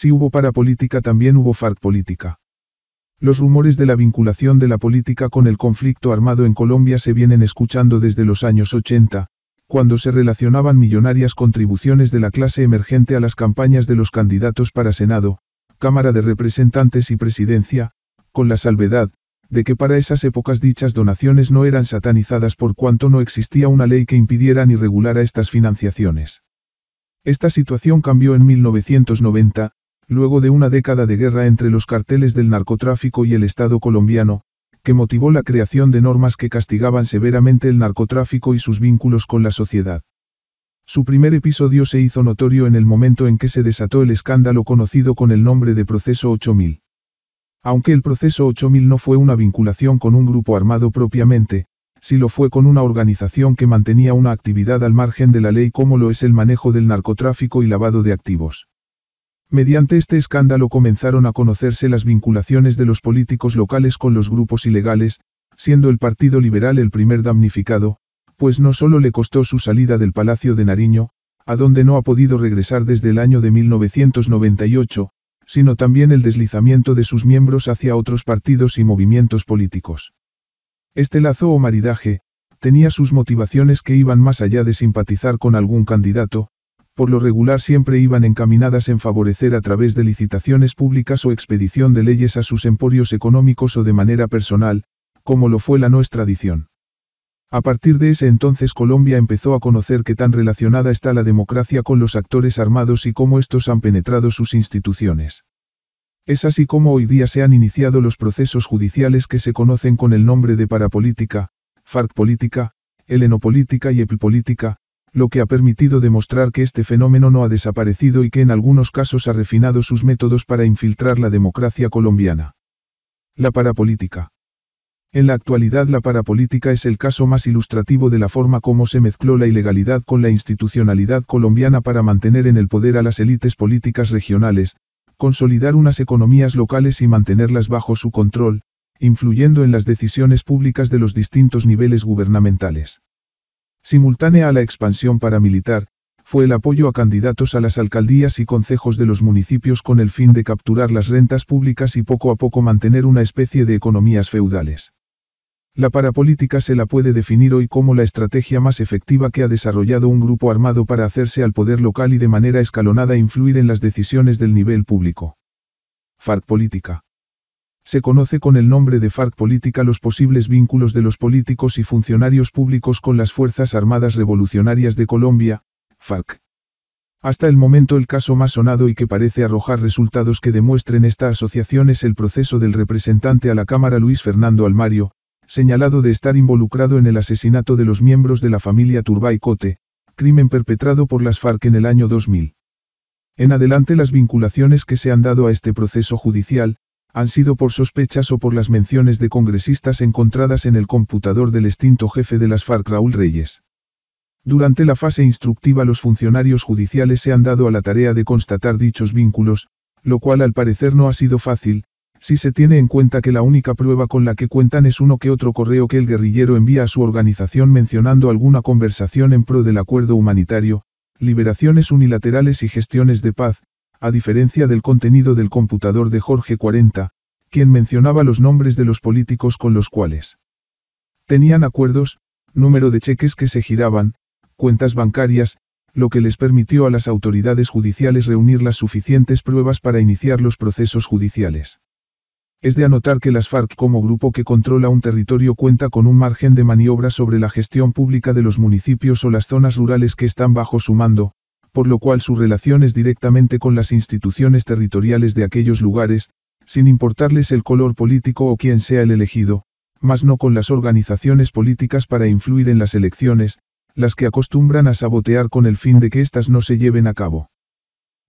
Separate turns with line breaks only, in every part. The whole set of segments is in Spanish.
Si hubo parapolítica también hubo FARC política. Los rumores de la vinculación de la política con el conflicto armado en Colombia se vienen escuchando desde los años 80, cuando se relacionaban millonarias contribuciones de la clase emergente a las campañas de los candidatos para Senado, Cámara de Representantes y Presidencia, con la salvedad, de que para esas épocas dichas donaciones no eran satanizadas por cuanto no existía una ley que impidiera ni regulara estas financiaciones. Esta situación cambió en 1990, luego de una década de guerra entre los carteles del narcotráfico y el Estado colombiano, que motivó la creación de normas que castigaban severamente el narcotráfico y sus vínculos con la sociedad. Su primer episodio se hizo notorio en el momento en que se desató el escándalo conocido con el nombre de Proceso 8000. Aunque el Proceso 8000 no fue una vinculación con un grupo armado propiamente, sí lo fue con una organización que mantenía una actividad al margen de la ley como lo es el manejo del narcotráfico y lavado de activos. Mediante este escándalo comenzaron a conocerse las vinculaciones de los políticos locales con los grupos ilegales, siendo el Partido Liberal el primer damnificado, pues no solo le costó su salida del Palacio de Nariño, a donde no ha podido regresar desde el año de 1998, sino también el deslizamiento de sus miembros hacia otros partidos y movimientos políticos. Este lazo o maridaje, tenía sus motivaciones que iban más allá de simpatizar con algún candidato, por lo regular siempre iban encaminadas en favorecer a través de licitaciones públicas o expedición de leyes a sus emporios económicos o de manera personal, como lo fue la no extradición. A partir de ese entonces Colombia empezó a conocer que tan relacionada está la democracia con los actores armados y cómo estos han penetrado sus instituciones. Es así como hoy día se han iniciado los procesos judiciales que se conocen con el nombre de parapolítica, FARC política, helenopolítica y epipolítica, lo que ha permitido demostrar que este fenómeno no ha desaparecido y que en algunos casos ha refinado sus métodos para infiltrar la democracia colombiana. La parapolítica. En la actualidad la parapolítica es el caso más ilustrativo de la forma como se mezcló la ilegalidad con la institucionalidad colombiana para mantener en el poder a las élites políticas regionales, consolidar unas economías locales y mantenerlas bajo su control, influyendo en las decisiones públicas de los distintos niveles gubernamentales. Simultánea a la expansión paramilitar, fue el apoyo a candidatos a las alcaldías y concejos de los municipios con el fin de capturar las rentas públicas y poco a poco mantener una especie de economías feudales. La parapolítica se la puede definir hoy como la estrategia más efectiva que ha desarrollado un grupo armado para hacerse al poder local y de manera escalonada influir en las decisiones del nivel público. FARC Política se conoce con el nombre de FARC política los posibles vínculos de los políticos y funcionarios públicos con las Fuerzas Armadas Revolucionarias de Colombia, FARC. Hasta el momento el caso más sonado y que parece arrojar resultados que demuestren esta asociación es el proceso del representante a la Cámara Luis Fernando Almario, señalado de estar involucrado en el asesinato de los miembros de la familia Turbay Cote, crimen perpetrado por las FARC en el año 2000. En adelante las vinculaciones que se han dado a este proceso judicial, han sido por sospechas o por las menciones de congresistas encontradas en el computador del extinto jefe de las FARC Raúl Reyes. Durante la fase instructiva los funcionarios judiciales se han dado a la tarea de constatar dichos vínculos, lo cual al parecer no ha sido fácil, si se tiene en cuenta que la única prueba con la que cuentan es uno que otro correo que el guerrillero envía a su organización mencionando alguna conversación en pro del acuerdo humanitario, liberaciones unilaterales y gestiones de paz, a diferencia del contenido del computador de Jorge 40, quien mencionaba los nombres de los políticos con los cuales tenían acuerdos, número de cheques que se giraban, cuentas bancarias, lo que les permitió a las autoridades judiciales reunir las suficientes pruebas para iniciar los procesos judiciales. Es de anotar que las FARC como grupo que controla un territorio cuenta con un margen de maniobra sobre la gestión pública de los municipios o las zonas rurales que están bajo su mando, por lo cual su relación es directamente con las instituciones territoriales de aquellos lugares, sin importarles el color político o quién sea el elegido, más no con las organizaciones políticas para influir en las elecciones, las que acostumbran a sabotear con el fin de que éstas no se lleven a cabo.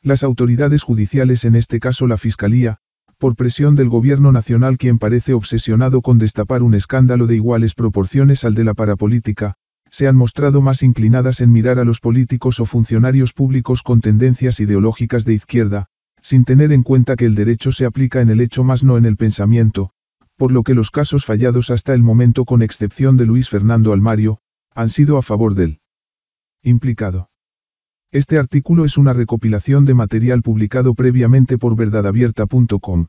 Las autoridades judiciales, en este caso la Fiscalía, por presión del gobierno nacional quien parece obsesionado con destapar un escándalo de iguales proporciones al de la parapolítica, se han mostrado más inclinadas en mirar a los políticos o funcionarios públicos con tendencias ideológicas de izquierda, sin tener en cuenta que el derecho se aplica en el hecho más no en el pensamiento, por lo que los casos fallados hasta el momento con excepción de Luis Fernando Almario, han sido a favor del implicado. Este artículo es una recopilación de material publicado previamente por verdadabierta.com.